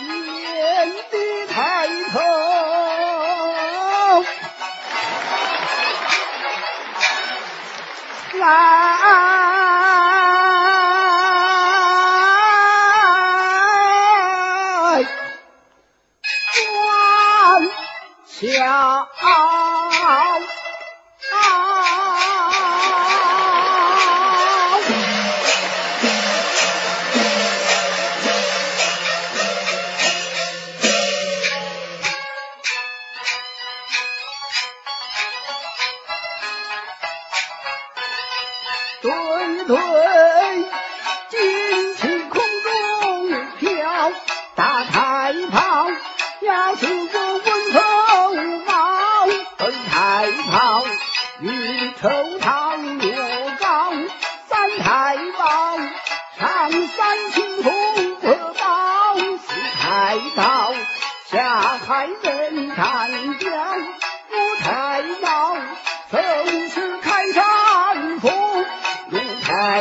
念你抬头来转巧对，旌旗空中飘，大太保压出个文头毛，二太炮与头套越高，三太保上山青红火宝，四太保下海人看标，五太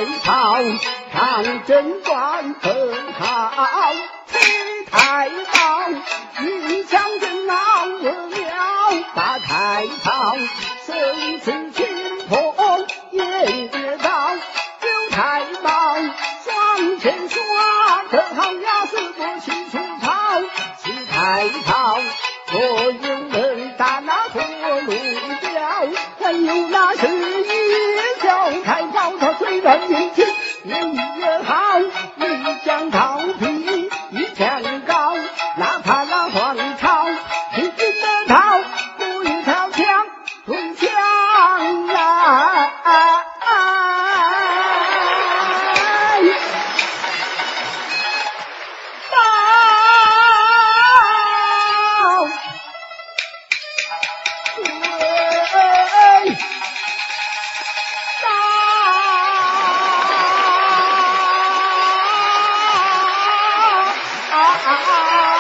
太炮唱阵断很好，七太炮一枪震闹了，八太炮生死清破也跌倒，六太保双前刷得好呀，四个齐出草，七太炮所有人打那火路标，还有那是啊啊啊！